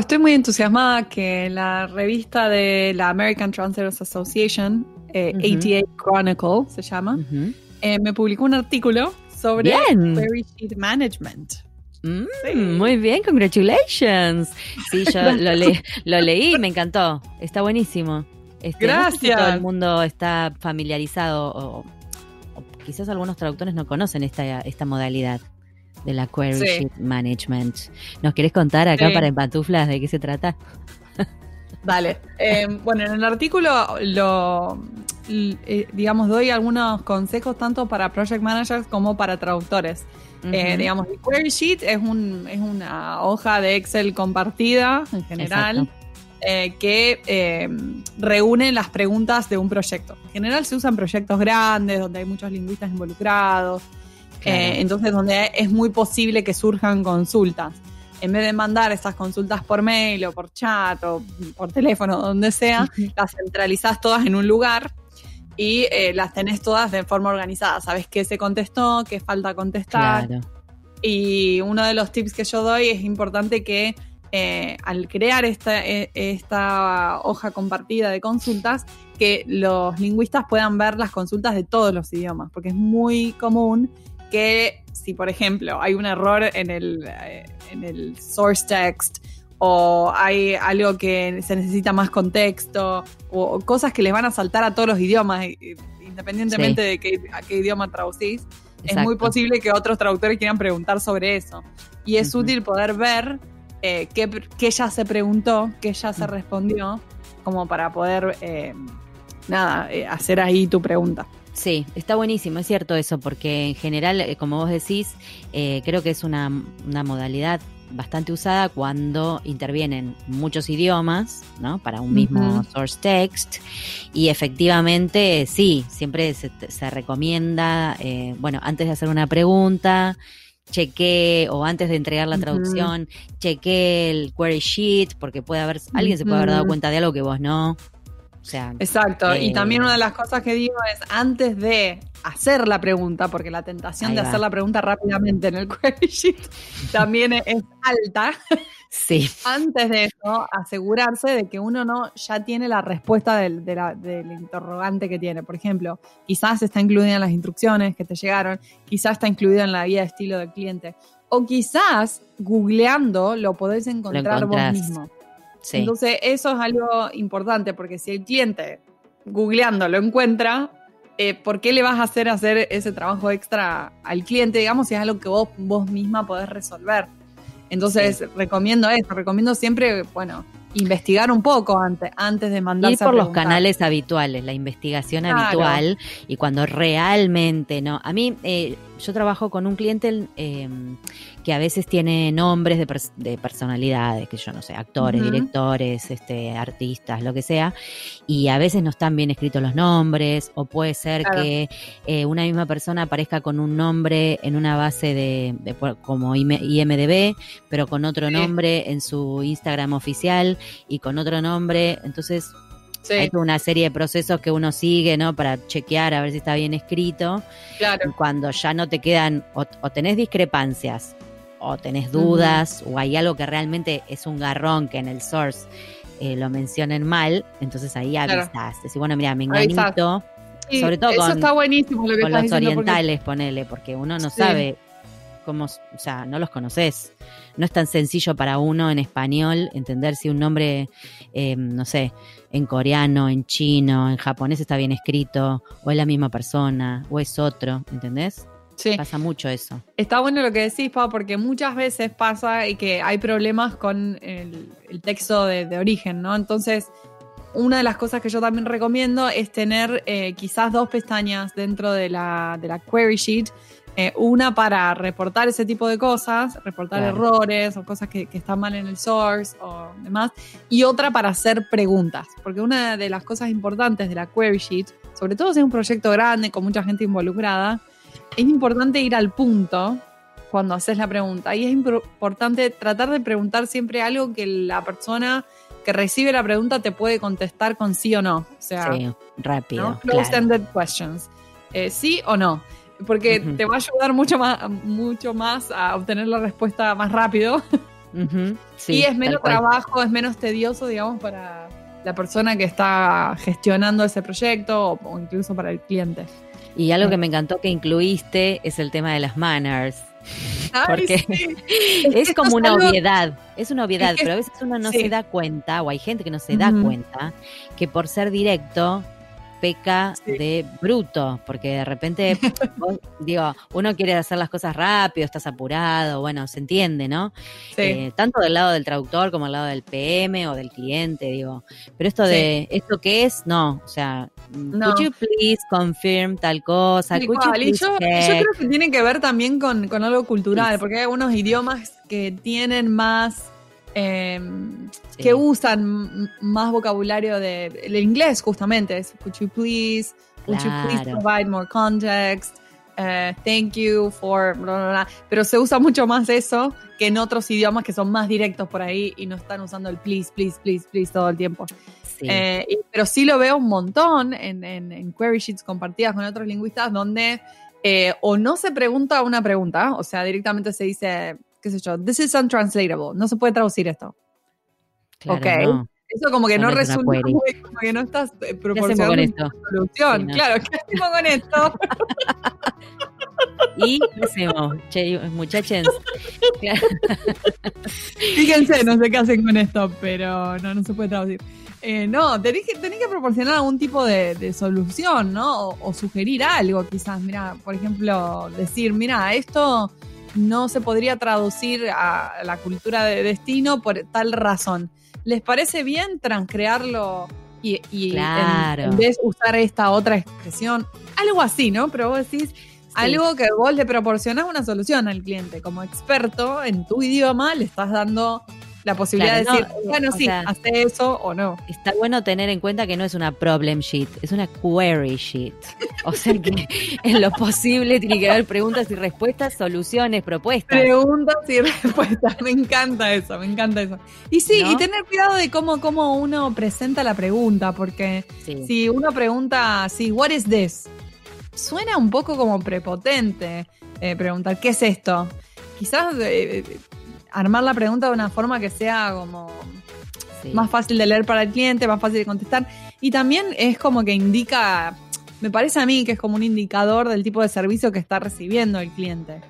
Estoy muy entusiasmada que la revista de la American Translators Association, eh, ATA Chronicle se llama, eh, me publicó un artículo sobre Query Sheet Management. Mm, muy bien, congratulations. Sí, yo lo, lo leí, me encantó. Está buenísimo. Este, Gracias. todo el mundo está familiarizado o, quizás algunos traductores no conocen esta, esta modalidad de la Query Sheet Management. ¿Nos querés contar acá para en pantuflas de qué se trata? Dale. Eh, bueno, en el artículo lo, eh, digamos, doy algunos consejos tanto para project managers como para traductores. Eh, digamos, el Query Sheet es, un, es una hoja de Excel compartida en general. que reúne las preguntas de un proyecto. En general se usan proyectos grandes donde hay muchos lingüistas involucrados, entonces donde es muy posible que surjan consultas en vez de mandar esas consultas por mail o por chat o por teléfono, donde sea, las centralizás todas en un lugar y eh, las tenés todas de forma organizada. Sabes qué se contestó, qué falta contestar. Y uno de los tips que yo doy es importante que eh, al crear esta, e, esta hoja compartida de consultas, que los lingüistas puedan ver las consultas de todos los idiomas, porque es muy común que si, por ejemplo, hay un error en el, eh, en el source text o hay algo que se necesita más contexto o, cosas que les van a saltar a todos los idiomas, independientemente de qué, a qué idioma traducís, es muy posible que otros traductores quieran preguntar sobre eso. Y es útil poder ver eh, qué, ya se preguntó, qué ya se respondió, como para poder, eh, nada, hacer ahí tu pregunta. Sí, está buenísimo, es cierto eso, porque en general, eh, como vos decís, eh, creo que es una, modalidad bastante usada cuando intervienen muchos idiomas, ¿no? Para un mismo source text. Y efectivamente, sí, siempre se, recomienda, eh, bueno, antes de hacer una pregunta, cheque o antes de entregar la traducción, cheque el query sheet, porque puede haber, alguien se puede haber dado cuenta de algo que vos no. Exacto. y también una de las cosas que digo es antes de hacer la pregunta, porque la tentación de hacer la pregunta rápidamente en el query sheet también es alta. Sí. Antes de eso, asegurarse de que uno no ya tiene la respuesta del, del, interrogante que tiene. Por ejemplo, quizás está incluida en las instrucciones que te llegaron, quizás está incluida en la guía de estilo del cliente, o quizás googleando lo podés encontrar vos mismo. Entonces, eso es algo importante, porque si el cliente, googleando, lo encuentra, eh, ¿por qué le vas a hacer hacer ese trabajo extra al cliente, digamos, si es algo que vos, vos misma podés resolver? Entonces, recomiendo eso, recomiendo siempre, bueno, investigar un poco antes, antes de mandarse Ir por los canales habituales, la investigación habitual y cuando realmente no. A mí, eh, yo trabajo con un cliente em, que a veces tiene nombres de, personalidades, que yo no sé, actores, directores, este, artistas, lo que sea, y a veces no están bien escritos los nombres, o puede ser que eh, una misma persona aparezca con un nombre en una base de, como IMDB, pero con otro nombre en su Instagram oficial y con otro nombre, entonces hay una serie de procesos que uno sigue, ¿no? Para chequear a ver si está bien escrito. Claro. cuando ya no te quedan, o, tenés discrepancias, o tenés dudas, o hay algo que realmente es un garrón que en el source eh, lo mencionen mal, entonces ahí avisas. Decís, bueno, mira, me engañito. sobre todo con, está buenísimo lo que con los orientales, ponele, porque uno no sabe cómo, o sea, no los conoces. No es tan sencillo para uno en español entender si un nombre, eh, no sé, en coreano, en chino, en japonés está bien escrito, o es la misma persona, o es otro, ¿entendés? Sí. Pasa mucho eso. Está bueno lo que decís, Pau, porque muchas veces pasa y que hay problemas con el, texto de, origen, ¿no? Entonces, una de las cosas que yo también recomiendo es tener eh, quizás dos pestañas dentro de la, de la query sheet eh, una para reportar ese tipo de cosas, reportar errores o cosas que, están mal en el source o demás, y otra para hacer preguntas, porque una de las cosas importantes de la query sheet, sobre todo si es un proyecto grande con mucha gente involucrada, es importante ir al punto cuando haces la pregunta. Y es importante tratar de preguntar siempre algo que la persona que recibe la pregunta te puede contestar con sí o no. O sea, sí, rápido. Close-ended questions. Eh, sí o no porque te va a ayudar mucho más, mucho más a obtener la respuesta más rápido. Y es menos trabajo, es menos tedioso, digamos, para la persona que está gestionando ese proyecto o, incluso para el cliente. Y algo que me encantó que incluiste es el tema de las manners. porque es, como una obviedad, es una obviedad, pero a veces uno no se da cuenta, o hay gente que no se da cuenta, que por ser directo peca de bruto, porque de repente, digo, uno quiere hacer las cosas rápido, estás apurado, bueno, se entiende, ¿no? Eh, tanto del lado del traductor como del lado del PM o del cliente, digo. Pero esto de, ¿esto qué es? No, o sea, no. could you please confirm tal cosa? yo, creo que tiene que ver también con, con algo cultural, porque hay algunos idiomas que tienen más Em, que usan más vocabulario del de, inglés justamente. Es, could you please, would you please provide more context? Uh, thank you for pero se usa mucho más eso que en otros idiomas que son más directos por ahí y no están usando el please, please, please, please todo el tiempo. Eh, pero sí lo veo un montón en, en, query sheets compartidas con otros lingüistas donde eh, o no se pregunta una pregunta, o sea, directamente se dice qué sé yo, this is untranslatable, no se puede traducir esto. Claro, ok. Eso como que no, resulta como que no estás eh, proporcionando una solución. Claro, ¿qué hacemos con esto? ¿Y qué hacemos? Che, muchachos. Fíjense, no sé qué hacen con esto, pero no, no se puede traducir. Eh, no, tenés que, tenés que proporcionar algún tipo de, solución, ¿no? O, o, sugerir algo, quizás. Mira, por ejemplo, decir, mira, esto no se podría traducir a la cultura de destino por tal razón. ¿Les parece bien transcrearlo y, en, vez de usar esta otra expresión? Algo así, ¿no? Pero vos decís, algo que vos le proporcionás una solución al cliente. Como experto en tu idioma, le estás dando la posibilidad de decir, bueno, sí, hace eso o no. Está bueno tener en cuenta que no es una problem sheet, es una query sheet. O sea que en lo posible tiene que haber preguntas y respuestas, soluciones, propuestas. Preguntas y respuestas, me encanta eso, me encanta eso. Y sí, y tener cuidado de cómo, cómo uno presenta la pregunta, porque si uno pregunta, sí, what is this? Suena un poco como prepotente eh, preguntar, ¿qué es esto? Quizás eh, armar la pregunta de una forma que sea como más fácil de leer para el cliente, más fácil de contestar. Y también es como que indica, me parece a mí que es como un indicador del tipo de servicio que está recibiendo el cliente.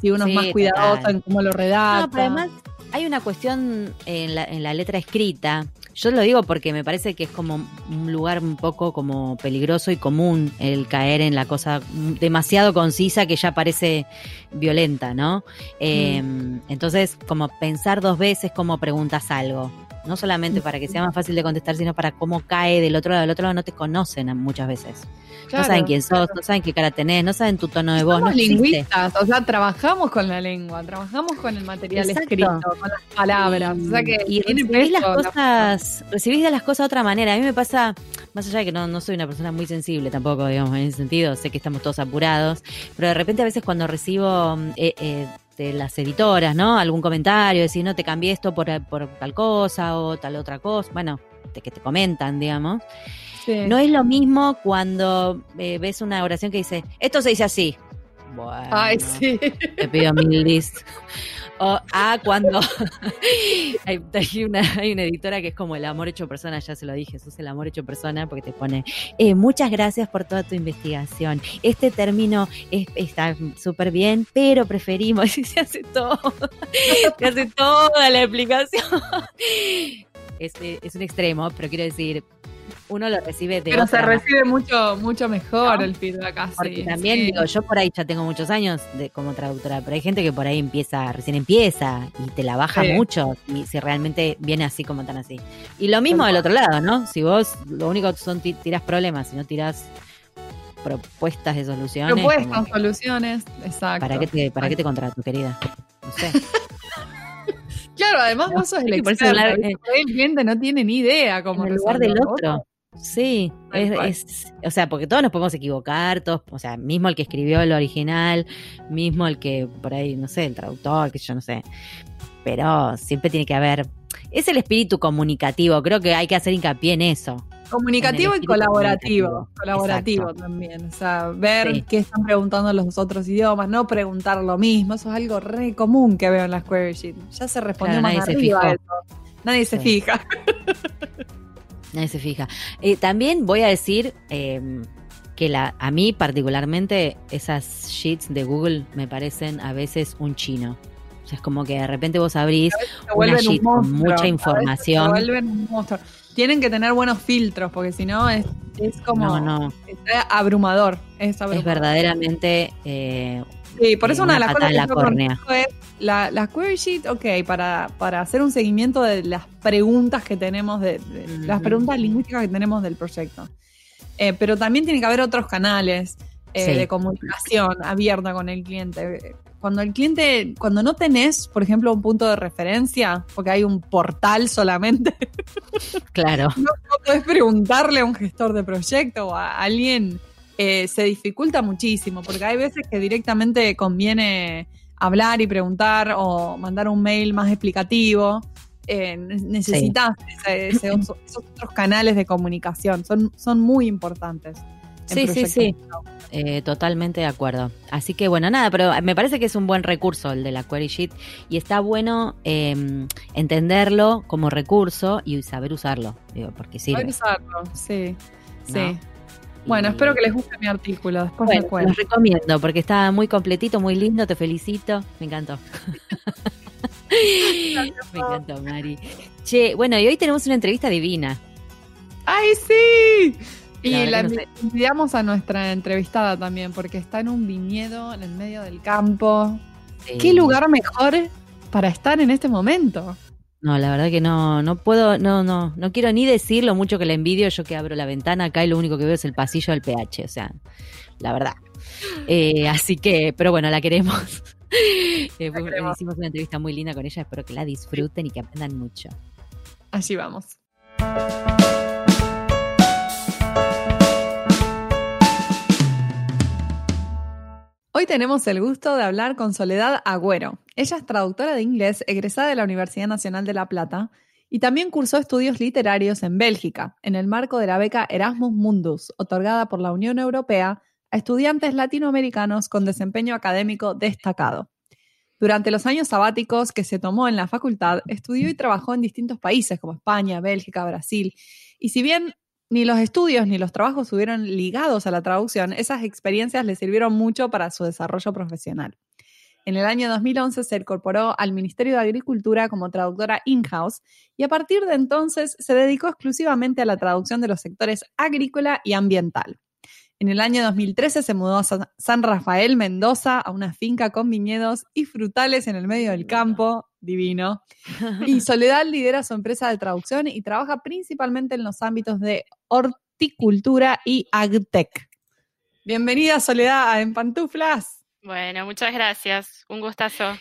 Si uno es más cuidadoso en cómo lo redacta. No, pero además hay una cuestión en la, en la letra escrita yo lo digo porque me parece que es como un lugar un poco como peligroso y común el caer en la cosa demasiado concisa que ya parece violenta, ¿no? Em, entonces, como pensar dos veces cómo preguntas algo. No solamente para que sea más fácil de contestar, sino para cómo cae del otro lado. Del otro lado no te conocen muchas veces no saben quién sos, no saben qué cara tenés, no saben tu tono de voz. Somos no lingüistas, o sea, trabajamos con la lengua, trabajamos con el material escrito, con las palabras. o sea que y recibís las cosas, recibís de las cosas de otra manera. A mí me pasa, más allá de que no, no soy una persona muy sensible tampoco, digamos, en ese sentido, sé que estamos todos apurados, pero de repente a veces cuando recibo eh, eh, de las editoras, ¿no? Algún comentario, decir, no te cambié esto por, por tal cosa o tal otra cosa, bueno, de que te comentan, digamos. No es lo mismo cuando eh, ves una oración que dice, esto se dice así. Bueno, Ay, sí. Te pido mil dis. O a cuando hay, una, hay una editora que es como el amor hecho persona, ya se lo dije, sos el amor hecho persona, porque te pone, eh, muchas gracias por toda tu investigación. Este término está súper bien, pero preferimos, y se hace todo, se hace toda la explicación. Es, es un extremo, pero quiero decir, uno lo recibe de Pero se recibe mucho, mucho mejor el feedback así. Porque también, digo, yo por ahí ya tengo muchos años de, como traductora, pero hay gente que por ahí empieza, recién empieza y te la baja mucho y si realmente viene así como tan así. Y lo mismo del otro lado, ¿no? Si vos lo único que son tiras problemas, si no tiras propuestas de soluciones. Propuestas, soluciones, exacto. ¿Para qué te, para qué te contrato, querida? No sé. Claro, además vos sos el experto. El cliente no tiene ni idea cómo en el lugar del otro. Sí, es, o sea, porque todos nos podemos equivocar, todos, o sea, mismo el que escribió el original, mismo el que por ahí, no sé, el traductor, que yo no sé, pero siempre tiene que haber, es el espíritu comunicativo, creo que hay que hacer hincapié en eso, Comunicativo y colaborativo. Colaborativo también. O sea, ver qué están preguntando los otros idiomas, no preguntar lo mismo. Eso es algo re común que veo en las query sheet. Ya se respondió más nadie arriba se eso. Nadie se fija. Nadie se fija. Eh, también voy a decir em, que la, a mí particularmente esas sheets de Google me parecen a veces un chino. O sea, es como que de repente vos abrís una sheet con mucha información. Se vuelven un monstruo tienen que tener buenos filtros, porque si no es, como abrumador, es verdaderamente eh, Sí, por eso una, de las cosas que yo es la, la, query sheet, ok, para, para hacer un seguimiento de las preguntas que tenemos, de, las preguntas lingüísticas que tenemos del proyecto. Eh, pero también tiene que haber otros canales eh, de comunicación abierta con el cliente cuando el cliente, cuando no tenés, por ejemplo, un punto de referencia, porque hay un portal solamente, claro. no, puedes preguntarle a un gestor de proyecto o a alguien, eh, se dificulta muchísimo, porque hay veces que directamente conviene hablar y preguntar o mandar un mail más explicativo. Eh, necesitas esos, otros canales de comunicación, son, son muy importantes. Sí, sí, sí. Eh, totalmente de acuerdo. Así que bueno, nada, pero me parece que es un buen recurso el de la Query Sheet y está bueno em, entenderlo como recurso y saber usarlo, digo, porque sirve. Saber usarlo, sí, sí. Bueno, espero que les guste mi artículo. Después bueno, me Los recomiendo porque está muy completito, muy lindo. Te felicito. Me encantó. me encantó, Mari. Che, bueno, y hoy tenemos una entrevista divina. ¡Ay, sí! Y la, enviamos a nuestra entrevistada también, porque está en un viñedo en el medio del campo. ¿Qué lugar mejor para estar en este momento? No, la verdad que no, no puedo, no, no, no quiero ni decir lo mucho que la envidio, yo que abro la ventana acá y lo único que veo es el pasillo del PH, o sea, la verdad. Eh, así que, pero bueno, la queremos. Eh, hicimos una entrevista muy linda con ella, espero que la disfruten y que aprendan mucho. Allí vamos. Hoy tenemos el gusto de hablar con Soledad Agüero. Ella es traductora de inglés egresada de la Universidad Nacional de La Plata y también cursó estudios literarios en Bélgica, en el marco de la beca Erasmus Mundus, otorgada por la Unión Europea a estudiantes latinoamericanos con desempeño académico destacado. Durante los años sabáticos que se tomó en la facultad, estudió y trabajó en distintos países como España, Bélgica, Brasil, y si bien ni los estudios ni los trabajos estuvieron ligados a la traducción, esas experiencias le sirvieron mucho para su desarrollo profesional. En el año 2011 se incorporó al Ministerio de Agricultura como traductora in-house y a partir de entonces se dedicó exclusivamente a la traducción de los sectores agrícola y ambiental. En el año 2013 se mudó a San Rafael, Mendoza, a una finca con viñedos y frutales en el medio del campo, divino. Y Soledad lidera su empresa de traducción y trabaja principalmente en los ámbitos de horticultura y agtech. Bienvenida Soledad a En Pantuflas. Bueno, muchas gracias. Un gustazo.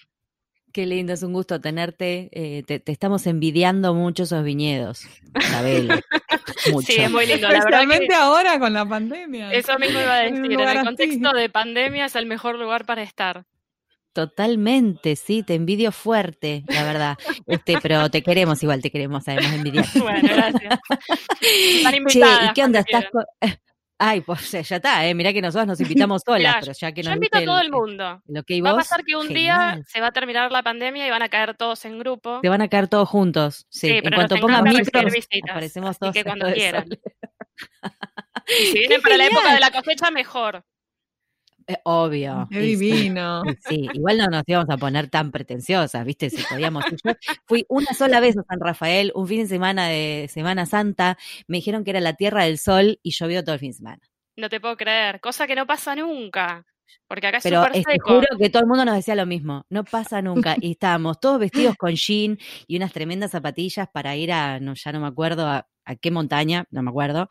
Qué lindo, es un gusto tenerte. Eh, te, estamos envidiando mucho esos viñedos, Isabel. Sí, es muy lindo. Especialmente ahora con la pandemia. Eso mismo iba a decir. En, el contexto de pandemia es el mejor lugar para estar. Totalmente, sí, te envidio fuerte, la verdad. Este, pero te queremos igual, te queremos, además de envidiar. Bueno, gracias. Che, ¿y qué onda? ¿Estás Ay, pues ya está, ¿eh? mirá que nosotros nos invitamos solas, pero ya que nos Yo invito a todo el, mundo. va a pasar que un día se va a terminar la pandemia y van a caer todos en grupo. Te van a caer todos juntos, sí. en cuanto pongan micros, aparecemos todos. que cuando quieran. y si vienen para la época de la cosecha, mejor. Eh, obvio. Qué divino. Sí, igual no nos íbamos a poner tan pretenciosas, ¿viste? Si podíamos. Yo fui una sola vez a San Rafael, un fin de semana de Semana Santa. Me dijeron que era la Tierra del Sol y llovió todo el fin de semana. No te puedo creer, cosa que no pasa nunca. Porque acá es Pero te juro que todo el mundo nos decía lo mismo. No pasa nunca. Y estábamos todos vestidos con jean y unas tremendas zapatillas para ir a, no, ya no me acuerdo, a, a qué montaña, no me acuerdo.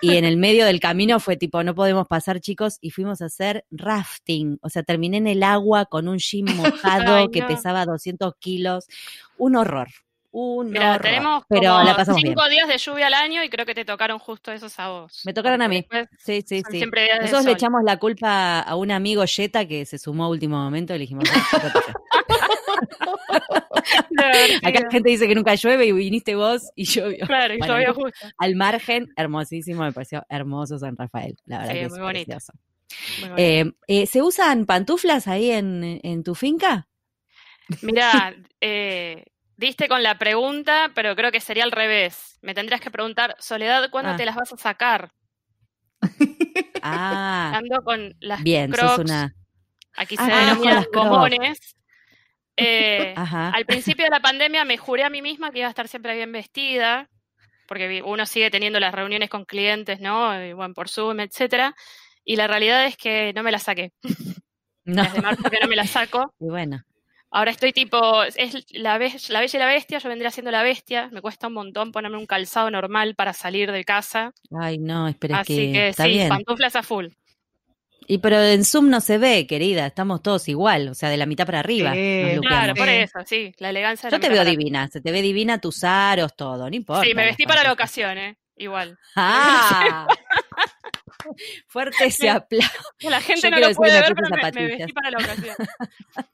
Y en el medio del camino fue tipo, no podemos pasar, chicos, y fuimos a hacer rafting. O sea, terminé en el agua con un jean mojado que pesaba 200 kilos. Un horror. Un Mira, tenemos pero la pasamos cinco días de lluvia al año y creo que te tocaron justo esos a vos. Me tocaron a mí. Sí, sí, sí. Nosotros le echamos la culpa a un amigo Jetta que se sumó a último momento y le dijimos, Acá la gente dice que nunca llueve y viniste vos y llovió. Claro, y llovió justo. Al margen, hermosísimo, me pareció hermoso San Rafael, la verdad. Sí, que muy, bonito. Eh, eh, ¿Se usan pantuflas ahí en, en tu finca? Mira, eh, diste con la pregunta, pero creo que sería al revés. Me tendrías que preguntar, Soledad, ¿cuándo ah. te las vas a sacar? Ah. Ando con las Bien, crocs, una... aquí se ah, denominan comones. Eh, al principio de la pandemia me juré a mí misma que iba a estar siempre bien vestida, porque uno sigue teniendo las reuniones con clientes, ¿no? Y, bueno, por Zoom, etcétera. Y la realidad es que no me la saqué. No. Desde marzo que no me la saco. Y bueno. Ahora estoy tipo, es la, la bella y la bestia, yo vendría siendo la bestia, me cuesta un montón ponerme un calzado normal para salir de casa. Ay, no, espera Así que, sí, pantuflas a full. Y pero en Zoom no se ve, querida, estamos todos igual, o sea, de la mitad para arriba. claro, por eso, sí, la elegancia. Yo te veo divina, se te ve divina tus aros, todo, no importa. Sí, me vestí para la ocasión, ¿eh? Igual. Ah. Fuerte ese aplauso. La gente no lo puede ver, pero me, vestí para la ocasión.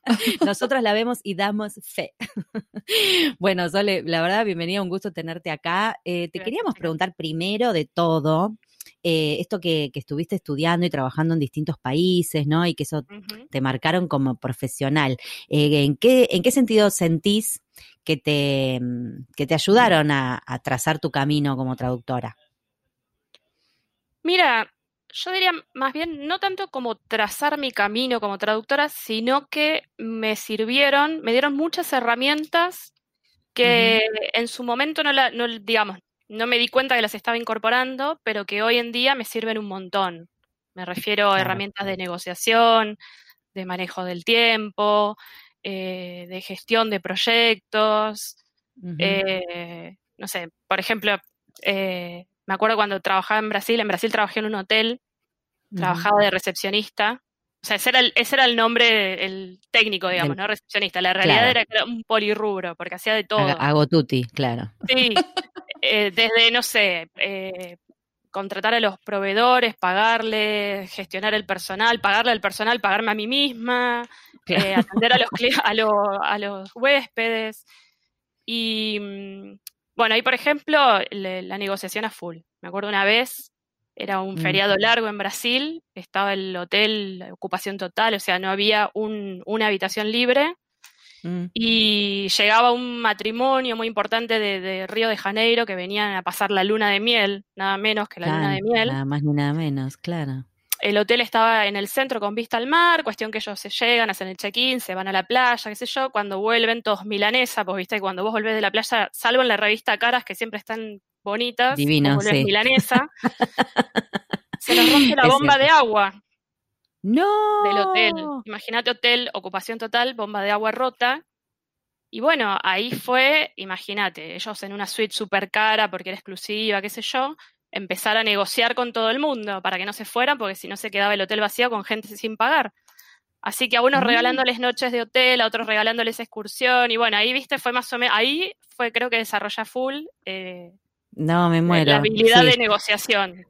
Nosotros la vemos y damos fe. bueno, Sole, la verdad, bienvenida, un gusto tenerte acá. Eh, te queríamos preguntar primero de todo, eh, esto que, estuviste estudiando y trabajando en distintos países, ¿no? Y que eso te marcaron como profesional. Eh, ¿en, qué, ¿En qué sentido sentís que te, que te ayudaron a trazar tu camino como traductora? Mira, yo diría más bien no tanto como trazar mi camino como traductora, sino que me sirvieron, me dieron muchas herramientas que en su momento no, la, no, digamos, no me di cuenta que las estaba incorporando, pero que hoy en día me sirven un montón. Me refiero a herramientas de negociación, de manejo del tiempo, eh, de gestión de proyectos. Eh, no sé, por ejemplo, eh, me acuerdo cuando trabajaba en Brasil, en Brasil trabajé en un hotel, trabajaba de recepcionista. O sea, ese era el, ese era el nombre, el técnico, digamos, ¿no? Recepcionista. La realidad era que era un polirrubro, porque hacía de todo. Hago tutti, claro. Sí, eh, desde, no sé, eh, contratar a los proveedores, pagarle, gestionar el personal, pagarle al personal, pagarme a mí misma, eh, atender a los, a, a los huéspedes. Y mm, bueno, ahí por ejemplo, la negociación a full. Me acuerdo una vez, era un mm. feriado largo en Brasil, estaba el hotel, ocupación total, o sea, no había una habitación libre. Mm. Y llegaba un matrimonio muy importante de, Río de Janeiro que venían a pasar la luna de miel, nada menos que la luna de miel. Nada más ni nada menos, claro. El hotel estaba en el centro con vista al mar, cuestión que ellos se llegan, hacen el check-in, se van a la playa, qué sé yo, cuando vuelven todos milanesa, pues viste, cuando vos volvés de la playa, salvo en la revista Caras, que siempre están bonitas, Divino, sí. milanesa, se les rompe la bomba de agua. No. Del hotel. Imagínate hotel, ocupación total, bomba de agua rota. Y bueno, ahí fue, imagínate, ellos en una suite súper cara porque era exclusiva, qué sé yo, empezar a negociar con todo el mundo para que no se fueran, porque si no se quedaba el hotel vacío con gente sin pagar. Así que a unos mm. regalándoles noches de hotel, a otros regalándoles excursión, y bueno, ahí viste, fue más o menos, ahí fue creo que desarrolla full. Eh, no, me muero. La habilidad de negociación.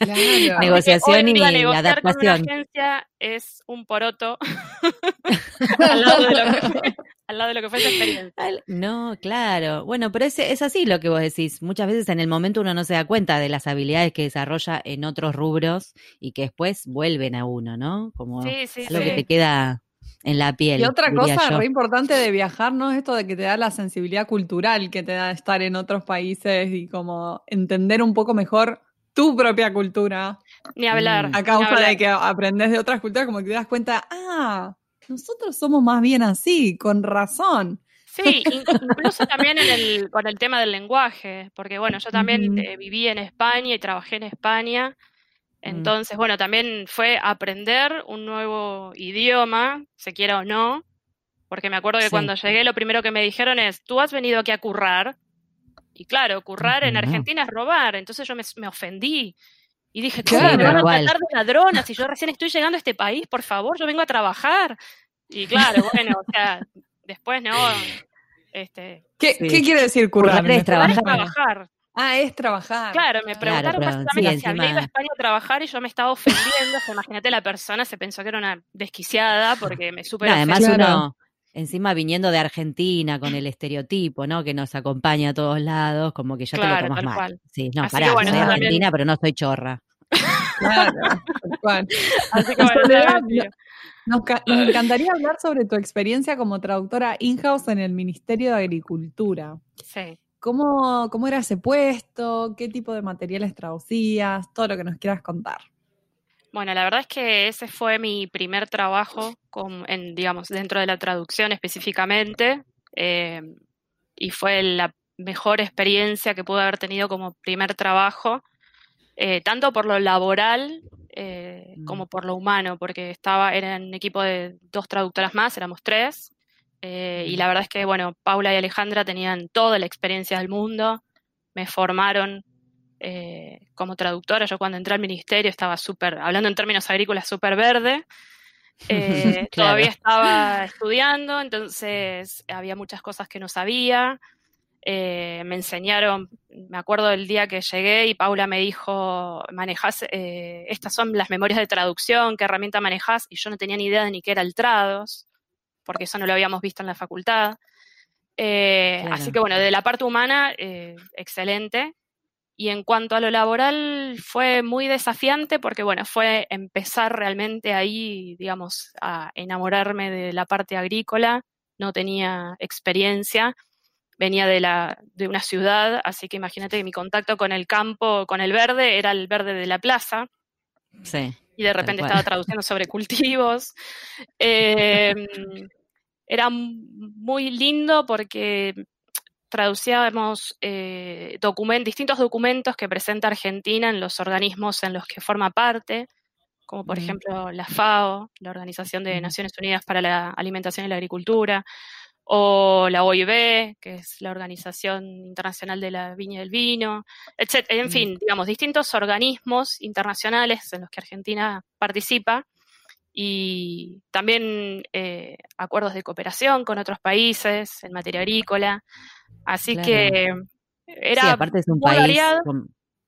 Negociación y adaptación. Con una agencia es un poroto al lado de lo que al lado de lo que fue esa experiencia. No, claro. Bueno, pero es, es así lo que vos decís. Muchas veces en el momento uno no se da cuenta de las habilidades que desarrolla en otros rubros y que después vuelven a uno, ¿no? Como sí, sí, lo que te queda en la piel. Y otra cosa re importante de viajar, ¿no? Es esto de que te da la sensibilidad cultural que te da estar en otros países y como entender un poco mejor tu propia cultura. Ni hablar. A causa de que aprendes de otras culturas, como que te das cuenta, ah, nosotros somos más bien así, con razón. Sí, incluso también con el tema del lenguaje, porque bueno, yo también eh, viví en España y trabajé en España, entonces bueno, también fue aprender un nuevo idioma, se quiera o no, porque me acuerdo que cuando llegué lo primero que me dijeron es, tú has venido aquí a currar, y claro, currar en Argentina es robar, entonces yo me, me ofendí. Y dije, ¿cómo me van a tratar de ladrona si yo recién estoy llegando a este país? Por favor, yo vengo a trabajar. Y claro, bueno, o sea, después no. Este, ¿Qué, ¿Qué, quiere decir currar? Es trabajar. trabajar. Ah, es trabajar. Claro, me preguntaron claro, si había ido a España a trabajar y yo me estaba ofendiendo. imagínate, la persona se pensó que era una desquiciada porque me supe. además uno Encima viniendo de Argentina con el estereotipo, ¿no? Que nos acompaña a todos lados, como que ya te lo tomas mal. Sí, no, pará, soy argentina, pero no soy chorra. Claro, Así que bueno, nos, nos, encantaría hablar sobre tu experiencia como traductora in-house en el Ministerio de Agricultura. Sí. ¿Cómo, ¿Cómo era ese puesto? ¿Qué tipo de materiales traducías? Todo lo que nos quieras contar. Bueno, la verdad es que ese fue mi primer trabajo, con, en, digamos, dentro de la traducción específicamente, eh, y fue la mejor experiencia que pude haber tenido como primer trabajo, eh, tanto por lo laboral eh, mm. como por lo humano, porque estaba, era un equipo de dos traductoras más, éramos tres, y mm. la verdad es que, bueno, Paula y Alejandra tenían toda la experiencia del mundo, me formaron eh, como traductora. Yo cuando entré al ministerio estaba súper, hablando en términos agrícolas, súper verde. Eh, todavía estaba estudiando, entonces había muchas cosas que no sabía. Eh, me enseñaron, me acuerdo del día que llegué y Paula me dijo, manejas, estas son las memorias de traducción, ¿qué herramienta manejas? Y yo no tenía ni idea de ni qué era el Trados, porque eso no lo habíamos visto en la facultad. Así que bueno, de la parte humana, excelente. Y en cuanto a lo laboral, fue muy desafiante porque, bueno, fue empezar realmente ahí, digamos, a enamorarme de la parte agrícola. No tenía experiencia, venía de, la, de una ciudad, así que imagínate que mi contacto con el campo, con el verde, era el verde de la plaza. Sí. Y de repente estaba traduciendo sobre cultivos. Em, era muy lindo porque traducíamos eh, distintos documentos que presenta Argentina en los organismos en los que forma parte, como por ejemplo la FAO, la Organización de Naciones Unidas para la Alimentación y la Agricultura, o la OIB, que es la Organización Internacional de la Viña y el Vino, etc. En fin, digamos, distintos organismos internacionales en los que Argentina participa y también eh, acuerdos de cooperación con otros países en materia agrícola. Así que era. Sí, aparte es un país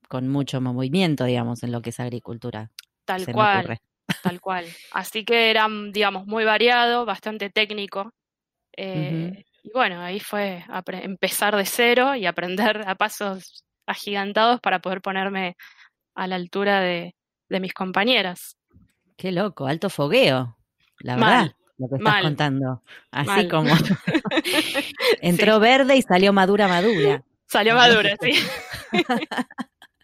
con, mucho movimiento, digamos, en lo que es agricultura. Tal cual. Tal cual. Así que era, digamos, muy variado, bastante técnico. Eh, y bueno, ahí fue empezar de cero y aprender a pasos agigantados para poder ponerme a la altura de, mis compañeras. Qué loco, alto fogueo, la verdad lo que estás contando. Así como entró verde y salió madura madura. Salió madura, sí.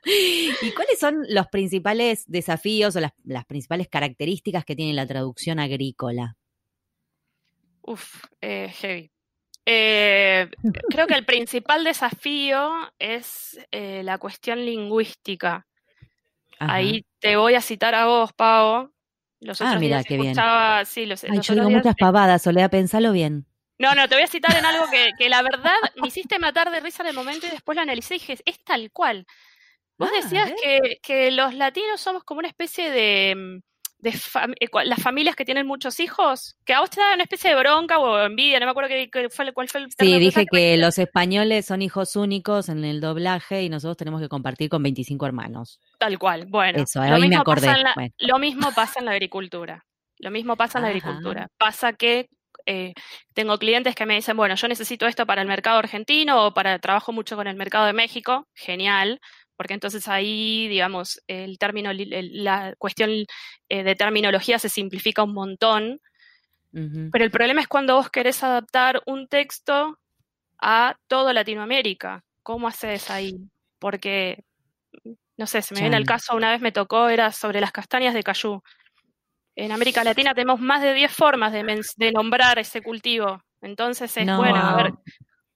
¿Y cuáles son los principales desafíos o las, principales características que tiene la traducción agrícola? Uf, eh, heavy. Eh, creo que el principal desafío es eh, la cuestión lingüística. Ahí te voy a citar a vos, Pau, ah, mira, qué bien. Sí, los, Ay, yo digo muchas pavadas, Soledad, pensalo bien. No, no, te voy a citar en algo que, la verdad me hiciste matar de risa en el momento y después lo analicé y dije, es tal cual. Vos ah, decías que, que, los latinos somos como una especie de mm, de eh, las familias que tienen muchos hijos, que a vos te da una especie de bronca o envidia, no me acuerdo qué, fue, cuál fue el Sí, dije que los españoles son hijos únicos en el doblaje y nosotros tenemos que compartir con 25 hermanos. Tal cual, bueno. Eso, lo mismo me acordé. Lo mismo pasa en la agricultura. Lo mismo pasa en la agricultura. Pasa que eh, tengo clientes que me dicen, bueno, yo necesito esto para el mercado argentino o para trabajo mucho con el mercado de México, genial, porque entonces ahí, digamos, el término, la cuestión eh, de terminología se simplifica un montón. Pero el problema es cuando vos querés adaptar un texto a toda Latinoamérica. ¿Cómo haces ahí? Porque, no sé, se me viene el caso, una vez me tocó, era sobre las castañas de cayú. En América Latina tenemos más de 10 formas de, nombrar ese cultivo. Entonces es bueno, a ver,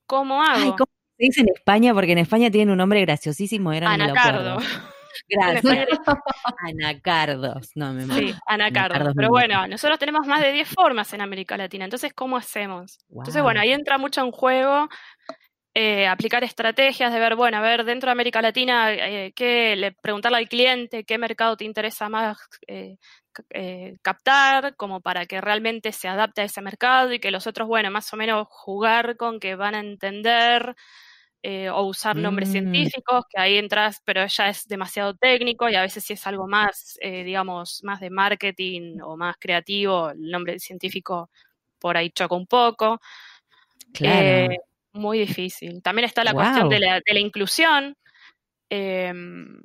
¿cómo hago? Se dice en España porque en España tienen un nombre graciosísimo. Era Anacardo. Gracias. Anacardos. No, me Sí, anacardos. Pero bueno, nosotros tenemos más de 10 formas en América Latina. Entonces, ¿cómo hacemos? Entonces, bueno, ahí entra mucho en juego eh, aplicar estrategias de ver, bueno, a ver, dentro de América Latina, eh, ¿qué, le, preguntarle al cliente qué mercado te interesa más eh, captar, como para que realmente se adapte a ese mercado y que los otros, bueno, más o menos jugar con que van a entender o usar nombres mm. científicos, que ahí entras, pero ya es demasiado técnico y a veces si es algo más, digamos, más de marketing o más creativo, el nombre científico por ahí choca un poco. Claro. Eh, muy difícil. También está la cuestión de la, de la inclusión. Em,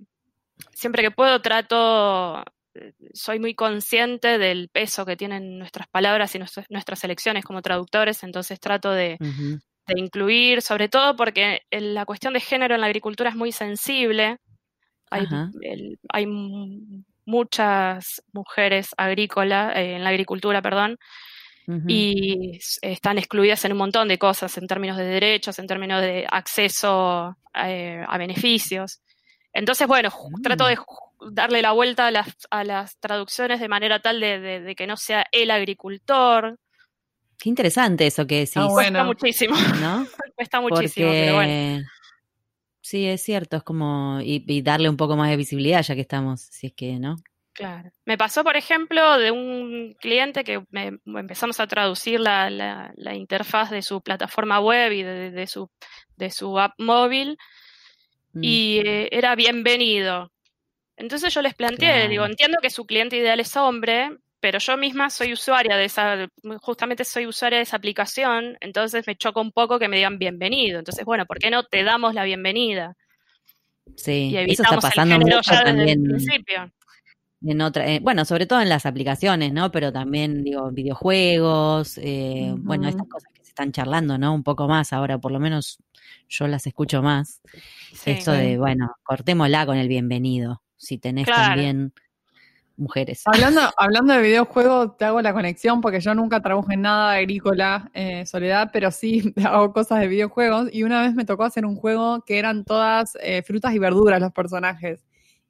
siempre que puedo trato, eh, soy muy consciente del peso que tienen nuestras palabras y nuestras, elecciones como traductores, entonces trato de, incluir, sobre todo porque la cuestión de género en la agricultura es muy sensible. Hay, hay muchas mujeres agrícolas, eh, en la agricultura, perdón, y están excluidas en un montón de cosas, en términos de derechos, en términos de acceso eh, a beneficios. Entonces, bueno, trato de mm. darle la vuelta a las, a las traducciones de manera tal de, que no sea el agricultor. Qué interesante eso que decís. Ah, Cuesta muchísimo, ¿no? Cuesta muchísimo, pero bueno. Sí, es cierto, es como, y, darle un poco más de visibilidad ya que estamos, si es que, ¿no? Claro. Me pasó, por ejemplo, de un cliente que empezamos a traducir la, la, interfaz de su plataforma web y de, su, de su app móvil mm. y eh, era bienvenido. Entonces yo les planteé, digo, entiendo que su cliente ideal es hombre, pero yo misma soy usuaria de esa, justamente soy usuaria de esa aplicación, entonces me choca un poco que me digan bienvenido. Entonces, bueno, ¿por qué no te damos la bienvenida? Sí, eso está pasando mucho también. principio en otra, eh, bueno, sobre todo en las aplicaciones, ¿no? Pero también, digo, videojuegos, eh, bueno, estas cosas que se están charlando, ¿no? Un poco más ahora, por lo menos yo las escucho más. Esto de, bueno, cortémosla con el bienvenido, si tenés también mujeres. Hablando, hablando de videojuegos, te hago la conexión porque yo nunca trabajo en nada agrícola, eh, Soledad, pero sí hago cosas de videojuegos y una vez me tocó hacer un juego que eran todas frutas y verduras los personajes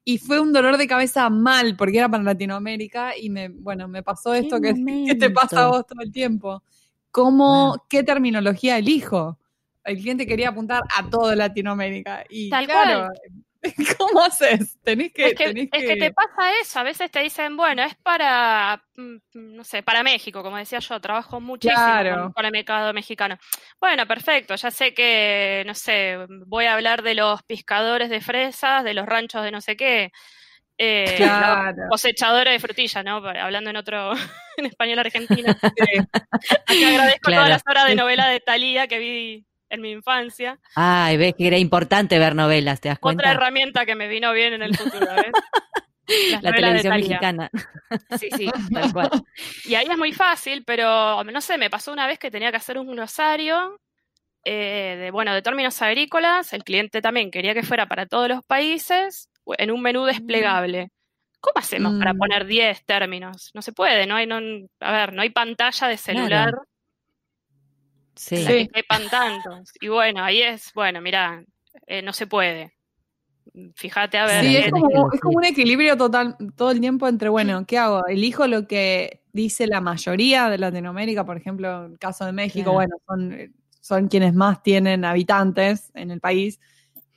y fue un dolor de cabeza mal porque era para Latinoamérica y me, bueno, me pasó esto que, te pasa a vos todo el tiempo. ¿Cómo, qué terminología elijo? El cliente quería apuntar a todo Latinoamérica y Tal claro, ¿Cómo haces? Tenés que, es que, es que... te pasa eso, a veces te dicen, bueno, es para, mm, no sé, para México, como decía yo, trabajo muchísimo con, el mercado mexicano. Bueno, perfecto, ya sé que, no sé, voy a hablar de los pescadores de fresas, de los ranchos de no sé qué, eh, claro. cosechadores de frutilla, ¿no? Hablando en otro, en español argentino. Sí. agradezco todas las horas de novela de Talía que vi en mi infancia. Ay, ves que era importante ver novelas, ¿te das cuenta? Otra herramienta que me vino bien en el futuro, ¿ves? la televisión mexicana. Sí, sí, tal cual. Y ahí es muy fácil, pero no sé, me pasó una vez que tenía que hacer un glosario eh, de, bueno, de términos agrícolas. El cliente también quería que fuera para todos los países en un menú desplegable. ¿Cómo hacemos para mm. poner 10 términos? No se puede, no hay, no, a ver, no hay pantalla de celular. Sí. sí. sepan tantos. Y bueno, ahí es, bueno, mira, eh, no se puede. Fíjate a ver. Sí, es como, es como, un equilibrio total todo el tiempo entre, bueno, ¿qué hago? Elijo lo que dice la mayoría de Latinoamérica, por ejemplo, en el caso de México, bueno, son, son quienes más tienen habitantes en el país.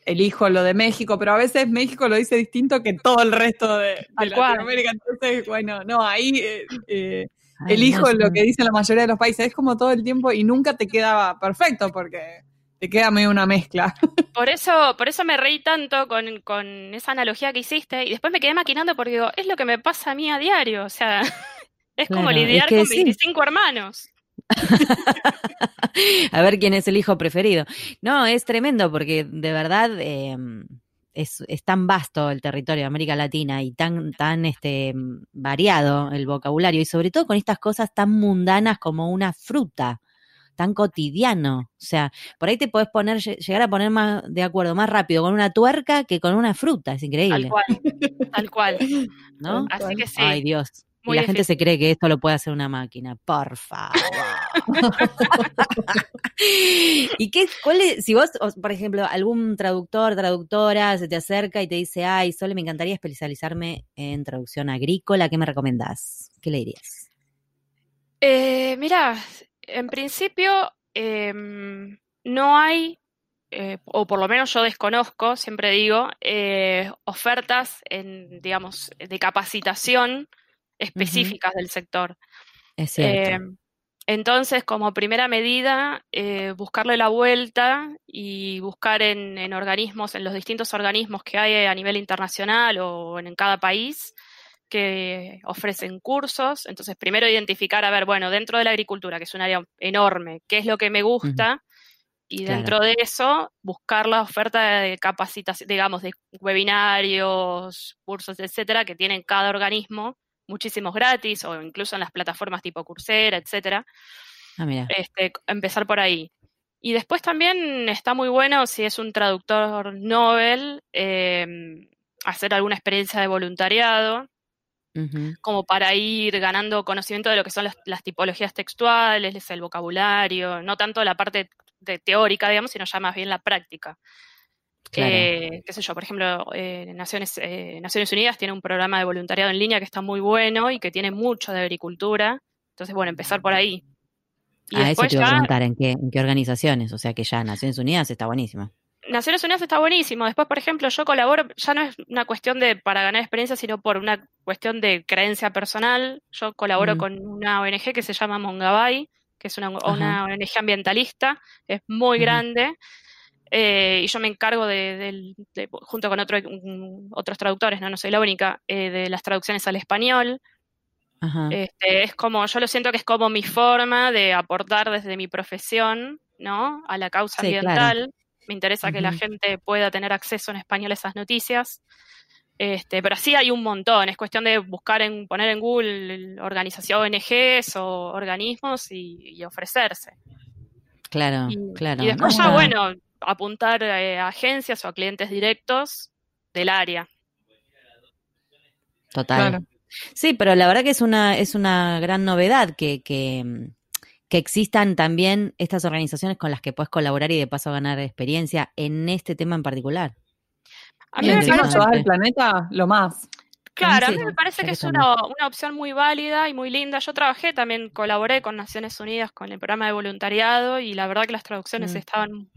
Elijo lo de México, pero a veces México lo dice distinto que todo el resto de, Latinoamérica. Entonces, bueno, no, ahí eh, eh elijo lo que dicen la mayoría de los países. Es como todo el tiempo y nunca te queda perfecto porque te queda medio una mezcla. Por eso, por eso me reí tanto con, esa analogía que hiciste y después me quedé maquinando porque digo, es lo que me pasa a mí a diario. O sea, es como lidiar con 25 hermanos. a ver quién es el hijo preferido. No, es tremendo porque de verdad eh, es, tan vasto el territorio de América Latina y tan, tan este, variado el vocabulario y sobre todo con estas cosas tan mundanas como una fruta tan cotidiano. O sea, por ahí te podés poner, llegar a poner más de acuerdo más rápido con una tuerca que con una fruta. Es increíble. Tal cual. Tal cual. ¿No? Así que sí. Ay, Dios y la gente se cree que esto lo puede hacer una máquina. Por favor. ¿Y qué, cuál es, si vos, por ejemplo, algún traductor, traductora se te acerca y te dice, ay, solo me encantaría especializarme en traducción agrícola, ¿qué me recomendás? ¿Qué le dirías? Eh, mira, en principio em, no hay, eh, o por lo menos yo desconozco, siempre digo, eh, ofertas en, digamos, de capacitación específicas del sector. Es cierto. Em, entonces, como primera medida, eh, buscarle la vuelta y buscar en, organismos, en los distintos organismos que hay a nivel internacional o en, cada país, que ofrecen cursos. Entonces, primero identificar, a ver, bueno, dentro de la agricultura, que es un área enorme, ¿qué es lo que me gusta? Y dentro de eso, buscar la oferta de capacitación, digamos, de webinarios, cursos, etcétera, que tienen cada organismo, muchísimos gratis, o incluso en las plataformas tipo Coursera, etcétera. Ah, este, empezar por ahí. Y después también está muy bueno si es un traductor novel, em, hacer alguna experiencia de voluntariado, como para ir ganando conocimiento de lo que son las, tipologías textuales, el vocabulario, no tanto la parte de teórica, digamos, sino ya más bien la práctica. Qué sé yo, por ejemplo, eh, Naciones, eh, Naciones Unidas tiene un programa de voluntariado en línea que está muy bueno y que tiene mucho de agricultura. Entonces, bueno, empezar por ahí. Y a eso te iba a preguntar, ¿en qué, ¿en qué organizaciones? O sea que ya Naciones Unidas está buenísimo. Naciones Unidas está buenísimo. Después, por ejemplo, yo colaboro, ya no es una cuestión de para ganar experiencia, sino por una cuestión de creencia personal. Yo colaboro con una ONG que se llama Mongabay, que es una, ONG ambientalista, es muy grande. Eh, y yo me encargo de, junto con otro, otros traductores, no, no soy la única, eh, de las traducciones al español. Este, es como, yo lo siento que es como mi forma de aportar desde mi profesión, ¿no? A la causa ambiental. Me interesa que la gente pueda tener acceso en español a esas noticias. Este, pero sí hay un montón, es cuestión de buscar en, poner en Google organizaciones, ONGs o organismos y, ofrecerse. Claro, claro. Y después ya, bueno, apuntar eh, a agencias o a clientes directos del área. Total. Sí, pero la verdad que es una, es una gran novedad que, que, que existan también estas organizaciones con las que puedes colaborar y de paso ganar experiencia en este tema en particular. A mí me parece el planeta lo más. Claro, a mí me parece que es una, opción muy válida y muy linda. Yo trabajé, también colaboré con Naciones Unidas con el programa de voluntariado y la verdad que las traducciones mm. estaban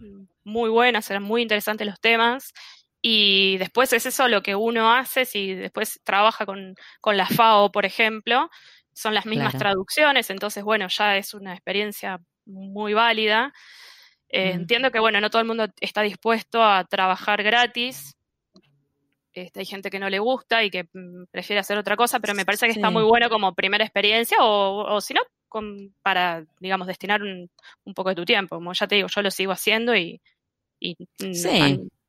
muy buenas, eran muy interesantes los temas. Y después es eso lo que uno hace, si después trabaja con, con la FAO, por ejemplo, son las mismas traducciones, entonces, bueno, ya es una experiencia muy válida. Eh, entiendo que, bueno, no todo el mundo está dispuesto a trabajar gratis. Este, hay gente que no le gusta y que mm, prefiere hacer otra cosa, pero me parece que está muy bueno como primera experiencia o, si no, para, digamos, destinar un, poco de tu tiempo. Como ya te digo, yo lo sigo haciendo y,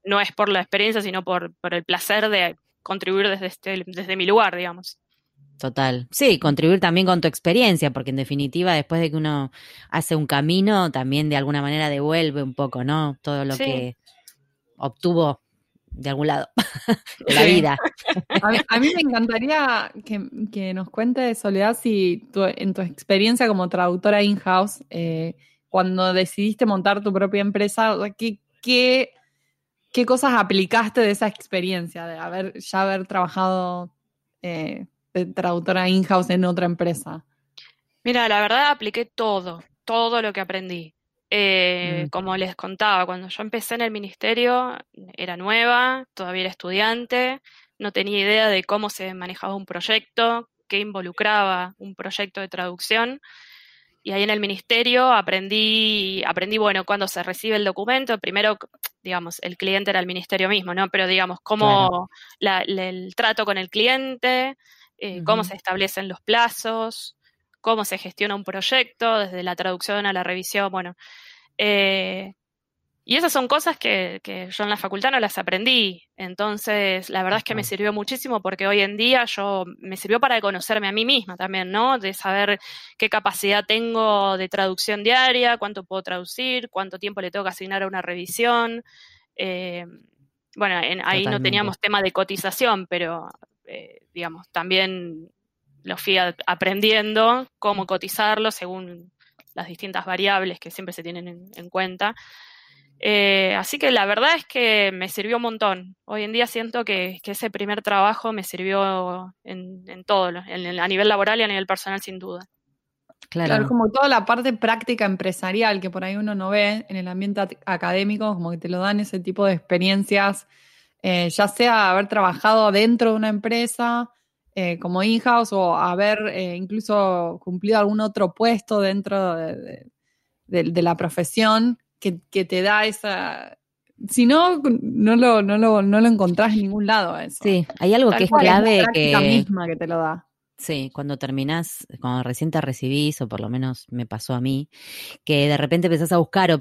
no, es por la experiencia, sino por, por el placer de contribuir desde, este, desde mi lugar, digamos. Total. Sí, contribuir también con tu experiencia, porque en definitiva, después de que uno hace un camino, también de alguna manera devuelve un poco, ¿no? Todo lo que obtuvo de algún lado de la vida. A mí, me encantaría que, nos cuentes, Soledad, si en tu experiencia como traductora in-house, eh, cuando decidiste montar tu propia empresa, ¿qué, qué, qué cosas aplicaste de esa experiencia, de haber ya haber trabajado eh, traductora in-house en otra empresa? Mira, la verdad apliqué todo, todo lo que aprendí. Eh, mm. Como les contaba, cuando yo empecé en el ministerio era nueva, todavía era estudiante, no tenía idea de cómo se manejaba un proyecto, qué involucraba un proyecto de traducción. Y ahí en el ministerio aprendí, aprendí, bueno, cuando se recibe el documento, primero, digamos, el cliente era el ministerio mismo, ¿no? Pero digamos, cómo el trato con el cliente, eh, cómo se establecen los plazos, cómo se gestiona un proyecto, desde la traducción a la revisión, bueno. Eh, y esas son cosas que, yo en la facultad no las aprendí. Entonces, la verdad es que me sirvió muchísimo porque hoy en día yo me sirvió para conocerme a mí misma también, ¿no? De saber qué capacidad tengo de traducción diaria, cuánto puedo traducir, cuánto tiempo le tengo que asignar a una revisión. Eh, bueno, ahí no teníamos tema de cotización, pero eh, digamos, también lo fui aprendiendo cómo cotizarlo según las distintas variables que siempre se tienen en, cuenta. Eh, así que la verdad es que me sirvió un montón. Hoy en día siento que, ese primer trabajo me sirvió en, todo, a nivel laboral y a nivel personal sin duda. Claro. como toda la parte práctica empresarial que por ahí uno no ve en el ambiente académico, como que te lo dan ese tipo de experiencias eh, ya sea haber trabajado dentro de una empresa eh, como in-house o haber eh, incluso cumplido algún otro puesto dentro de, la profesión que, te da esa, si no, no lo, no, lo, no lo encontrás en ningún lado. Eso. Sí, hay algo que es clave es que... misma que te lo da. Sí, cuando terminás, cuando recién te recibís, o por lo menos me pasó a mí, que de repente empezás a buscar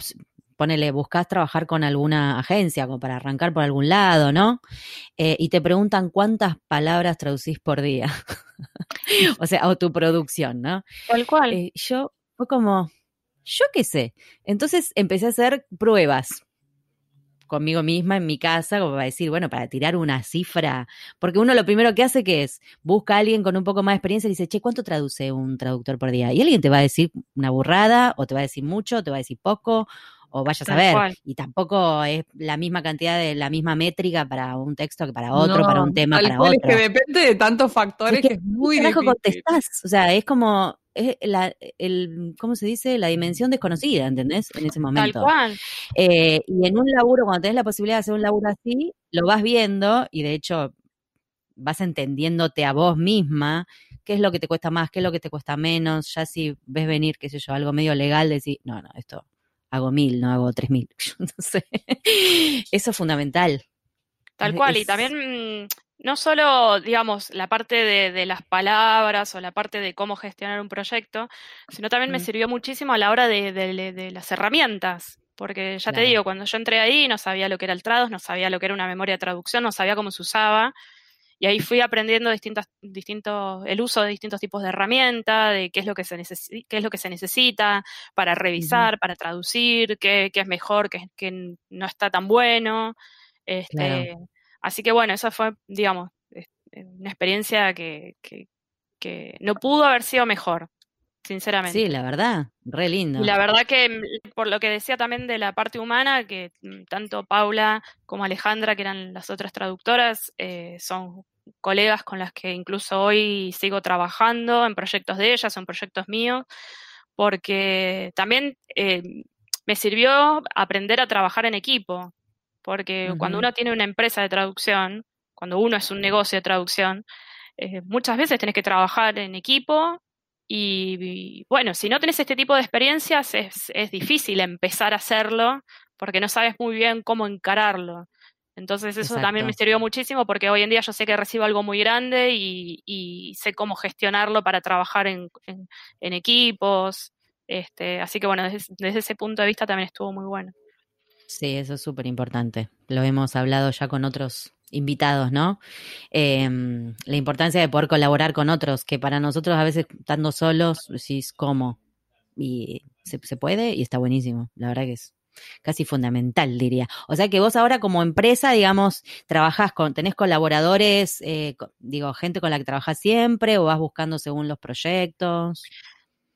ponele, buscas trabajar con alguna agencia, como para arrancar por algún lado, ¿no? Eh, y te preguntan cuántas palabras traducís por día. o sea, autoproducción, ¿no? Tal cual. Eh, yo, fue como, yo qué sé. Entonces empecé a hacer pruebas conmigo misma en mi casa, como para decir, bueno, para tirar una cifra, porque uno lo primero que hace que es, busca a alguien con un poco más de experiencia y dice, che, ¿cuánto traduce un traductor por día? Y alguien te va a decir una burrada, o te va a decir mucho, o te va a decir poco, o vayas a ver. Y tampoco es la misma cantidad de la misma métrica para un texto que para otro, para un tema, para otro. Es que depende de tantos factores que, es muy difícil. contestás? O sea, es como es la, el, ¿cómo se dice? La dimensión desconocida, ¿entendés? En ese momento. Tal cual. Eh, y en un laburo, cuando tenés la posibilidad de hacer un laburo así, lo vas viendo y de hecho vas entendiéndote a vos misma qué es lo que te cuesta más, qué es lo que te cuesta menos, ya si ves venir, qué sé yo, algo medio legal, decir, no, no, esto hago mil, no hago tres mil. no sé. Eso es fundamental. Tal cual, y también mm, no solo, digamos, la parte de, las palabras o la parte de cómo gestionar un proyecto, sino también me sirvió muchísimo a la hora de, las herramientas. Porque ya te digo, cuando yo entré ahí no sabía lo que era el Trados, no sabía lo que era una memoria de traducción, no sabía cómo se usaba. Y ahí fui aprendiendo distintas, distintos, el uso de distintos tipos de herramientas, de qué es lo que se, qué es lo que se necesita para revisar, para traducir, qué, qué, es mejor, qué, qué no está tan bueno. Este, Así que bueno, esa fue, digamos, una experiencia que, no pudo haber sido mejor, sinceramente. Sí, la verdad, re lindo. La verdad que, mm, por lo que decía también de la parte humana, que mm, tanto Paula como Alejandra, que eran las otras traductoras, eh, son colegas con las que incluso hoy sigo trabajando en proyectos de ellas, en proyectos míos, porque también eh, me sirvió aprender a trabajar en equipo, porque cuando uno tiene una empresa de traducción, cuando uno es un negocio de traducción, eh, muchas veces tenés que trabajar en equipo y, bueno, si no tenés este tipo de experiencias es, es, difícil empezar a hacerlo porque no sabes muy bien cómo encararlo. Entonces eso también me sirvió muchísimo porque hoy en día yo sé que recibo algo muy grande y, sé cómo gestionarlo para trabajar en, en, equipos. Este, así que bueno, desde, ese punto de vista también estuvo muy bueno. Sí, eso es súper importante. Lo hemos hablado ya con otros invitados, ¿no? Em, la importancia de poder colaborar con otros, que para nosotros a veces estando solos, decís cómo. Y se, puede y está buenísimo. La verdad que es casi fundamental, diría. O sea que vos ahora como empresa, digamos, trabajás con, tenés colaboradores, eh, digo, gente con la que trabajás siempre o vas buscando según los proyectos.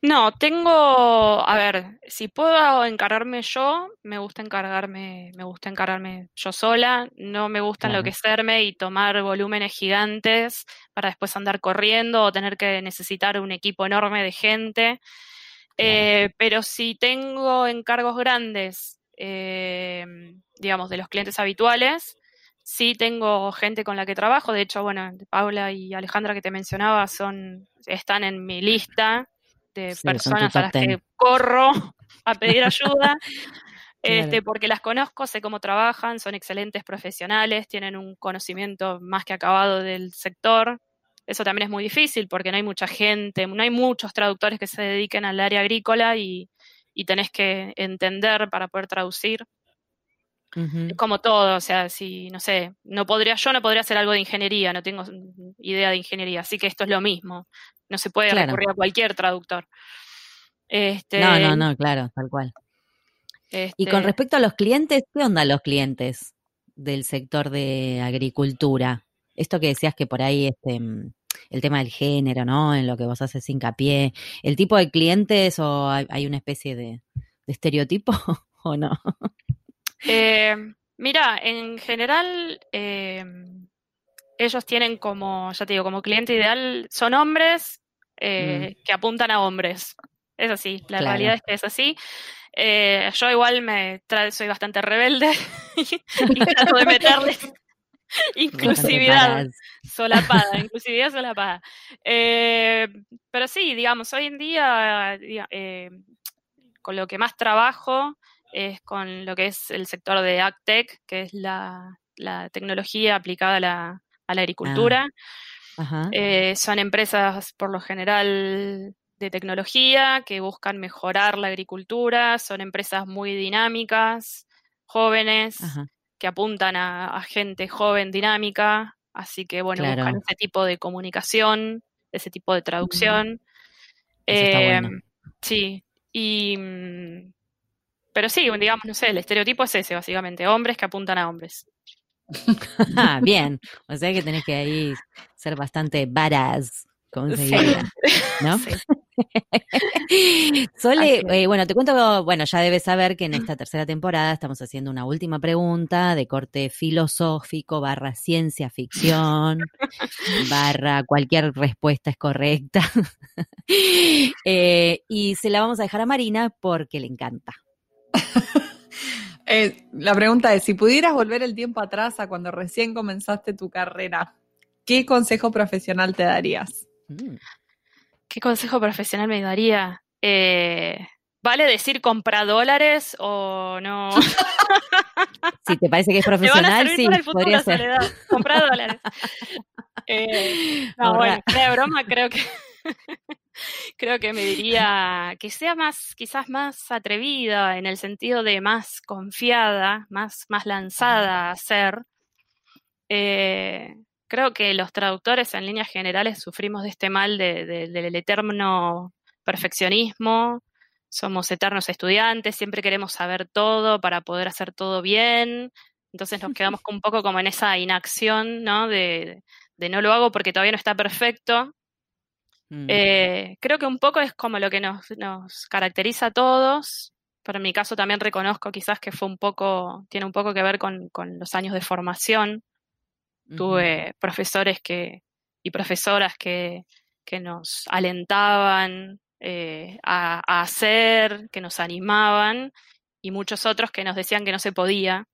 No, tengo, a ver, si puedo encargarme yo, me gusta encargarme, me gusta encargarme yo sola, no me gusta enloquecerme y tomar volúmenes gigantes para después andar corriendo o tener que necesitar un equipo enorme de gente. Eh, pero si tengo encargos grandes, eh, digamos, de los clientes habituales, sí tengo gente con la que trabajo. De hecho, bueno, Paula y Alejandra que te mencionaba son, están en mi lista de personas a las que corro a pedir ayuda. Este, porque las conozco, sé cómo trabajan, son excelentes profesionales, tienen un conocimiento más que acabado del sector. Eso también es muy difícil porque no hay mucha gente, no hay muchos traductores que se dediquen al área agrícola y, y tenés que entender para poder traducir. Es como todo, o sea, si, no sé, no podría, yo no podría hacer algo de ingeniería, no tengo idea de ingeniería, así que esto es lo mismo. No se puede recurrir a cualquier traductor. Este, no, no, no, claro, tal cual. Y con este respecto a los clientes, ¿qué onda los clientes del sector de agricultura? Esto que decías que por ahí este, mm, el tema del género, ¿no? En lo que vos haces hincapié, ¿el tipo de clientes o hay, una especie de, estereotipo o no? Eh, mira, en general, eh, ellos tienen como, ya te digo, como cliente ideal, son hombres eh, mm. que apuntan a hombres. Es así, la realidad es que es así. Eh, yo igual me soy bastante rebelde y trato de meterle inclusividad solapada, inclusividad solapada. Eh, pero sí, digamos, hoy en día, con lo que más trabajo es con lo que es el sector de AgTech, que es la, tecnología aplicada a la, agricultura. Ah, eh, son empresas por lo general de tecnología que buscan mejorar la agricultura, son empresas muy dinámicas, jóvenes, que apuntan a, gente joven, dinámica, así que bueno, buscan ese tipo de comunicación, ese tipo de traducción. Em, sí, y... Mm, pero sí, digamos, no sé, el estereotipo es ese, básicamente, hombres que apuntan a hombres. Bien, o sea que tenés que ahí ser bastante badass, como se ¿no? Sole, eh, bueno, te cuento, bueno, ya debes saber que en esta tercera temporada estamos haciendo una última pregunta de corte filosófico barra ciencia ficción, barra cualquier respuesta es correcta. Eh, y se la vamos a dejar a Marina porque le encanta. Eh, la pregunta es, si pudieras volver el tiempo atrás a cuando recién comenzaste tu carrera, ¿qué consejo profesional te darías? Mm. ¿Qué consejo profesional me daría? Eh, ¿Vale decir compra dólares o no? si te parece que es profesional, sí, podría ser. Compra dólares. Eh, no, bueno, de broma, creo que creo que me diría que sea más, quizás más atrevida en el sentido de más confiada, más, más lanzada a hacer. Eh, creo que los traductores en líneas generales sufrimos de este mal del eterno perfeccionismo, somos eternos estudiantes, siempre queremos saber todo para poder hacer todo bien, entonces nos quedamos un poco como en esa inacción, ¿no? De, no lo hago porque todavía no está perfecto. Mm. Eh, creo que un poco es como lo que nos, caracteriza a todos, pero en mi caso también reconozco quizás que fue un poco, tiene un poco que ver con, con los años de formación Tuve profesores que, y profesoras que, que nos alentaban eh, a, hacer, que nos animaban, y muchos otros que nos decían que no se podía.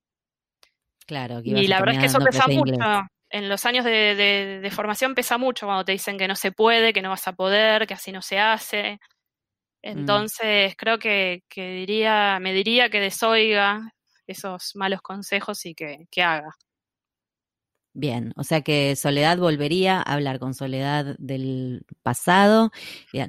Claro, y la verdad es que eso pesa mucho. En los años de, de, formación pesa mucho cuando te dicen que no se puede, que no vas a poder, que así no se hace. Mm. Entonces, creo que, que, diría, me diría que desoiga esos malos consejos y que, que haga. Bien, o sea que Soledad volvería a hablar con Soledad del pasado.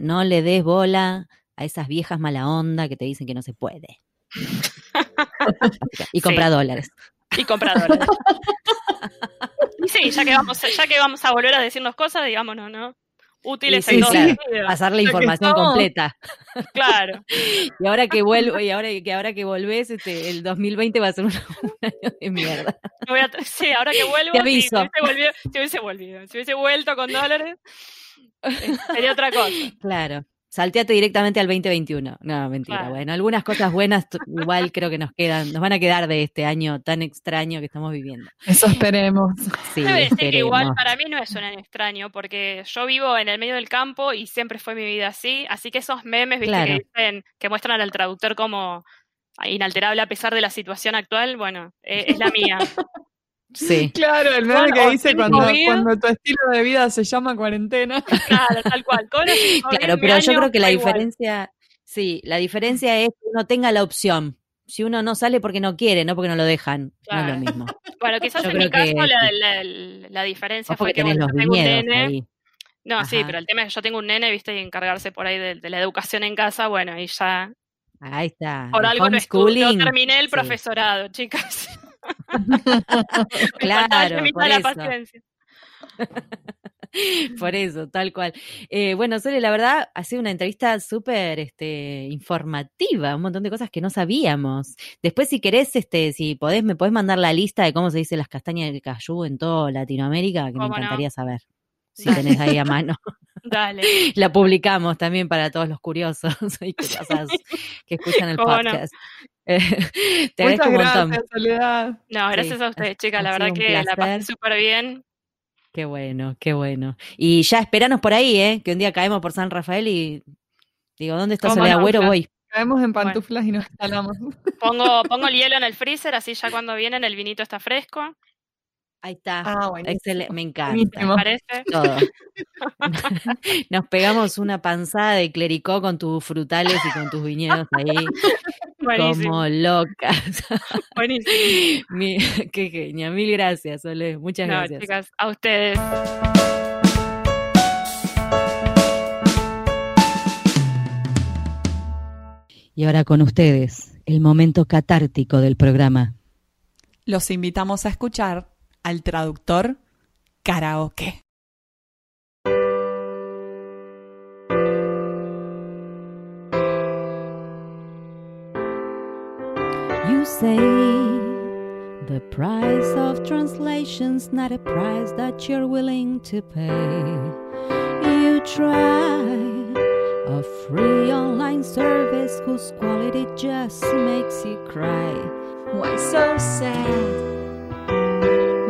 No le des bola a esas viejas mala onda que te dicen que no se puede. y compra dólares. Y compra dólares. y sí, ya que, vamos, ya que vamos a volver a decirnos cosas, digámonos, ¿no? Útiles sí, sí, pasar la información completa. Claro. y ahora que vuelvo, y ahora que ahora que volvés, este, el 2020 va a ser un, año de mierda. sí, ahora que vuelvo, Te aviso. Si, hubiese volvido, si hubiese vuelto con dólares, eh, sería otra cosa. Claro salteate directamente al 2021. No, mentira. Bueno, algunas cosas buenas igual creo que nos quedan, nos van a quedar de este año tan extraño que estamos viviendo. Eso esperemos. Sí, decir que igual para mí no es un año extraño, porque yo vivo en el medio del campo y siempre fue mi vida así, así que esos memes ¿viste? que dicen, que muestran al traductor como inalterable a pesar de la situación actual, bueno, eh, es la mía. Sí. Claro, el meme que dice cuando, cuando, tu estilo de vida se llama cuarentena. Claro, tal cual. claro, pero yo creo que la diferencia, sí, la diferencia es que uno tenga la opción. Si uno no sale porque no quiere, no porque no lo dejan, no es lo mismo. Bueno, quizás en mi caso la, diferencia fue que tengo un nene. No, sí, pero el tema es que yo tengo un nene, viste, y encargarse por ahí de, la educación en casa, bueno, y ya. Ahí está. Por algo no, terminé el profesorado, chicas. claro, por eso. Por eso, tal cual. Eh, bueno, Sole, la verdad, ha sido una entrevista súper este, informativa, un montón de cosas que no sabíamos. Después, si querés, este, si podés, me podés mandar la lista de cómo se dice las castañas de cayú en toda Latinoamérica, que me encantaría saber. Si tenés ahí a mano. Dale. La publicamos también para todos los curiosos y que escuchan el podcast. te Muchas gracias, Soledad. No, gracias a ustedes, chicas. La verdad que la pasé súper bien. Qué bueno, qué bueno. Y ya esperanos por ahí, ¿eh? Que un día caemos por San Rafael y digo, ¿dónde está Soledad Agüero? Voy. Caemos en pantuflas y nos instalamos. Pongo, pongo el hielo en el freezer, así ya cuando vienen el vinito está fresco. Ahí está. Ah, Excelente. Me encanta. ¿Me parece? Todo. Nos pegamos una panzada de clericó con tus frutales y con tus viñedos ahí. como locas. Buenísimo. qué genia. Mil gracias, Ole. Muchas no, gracias. Chicas, a ustedes. Y ahora con ustedes, el momento catártico del programa. Los invitamos a escuchar al traductor karaoke. You say the price of translation's not a price that you're willing to pay. You try a free online service whose quality just makes you cry. Why so sad?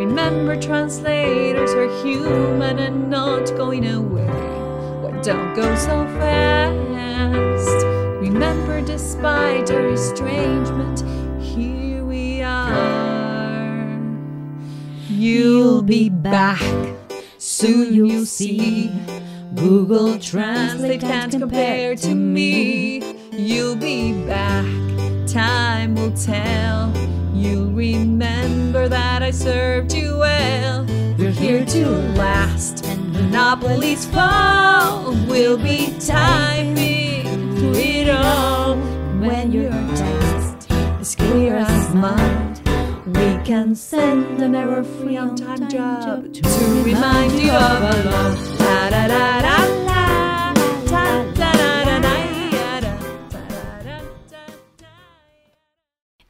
Remember, translators are human and not going away. Why don't go so fast? Remember, despite our estrangement, here we are. You'll be back, soon you'll see. Google Translate can't compare to me. You'll be back, time will tell. You'll remember that I served you well. We're here to last, and monopolies fall. We'll be through it all. When your text is clear as mud, we can send an error-free on-time job to remind you of a love. Da da da da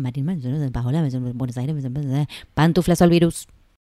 Marín, Buenos Aires, Pantuflas al virus.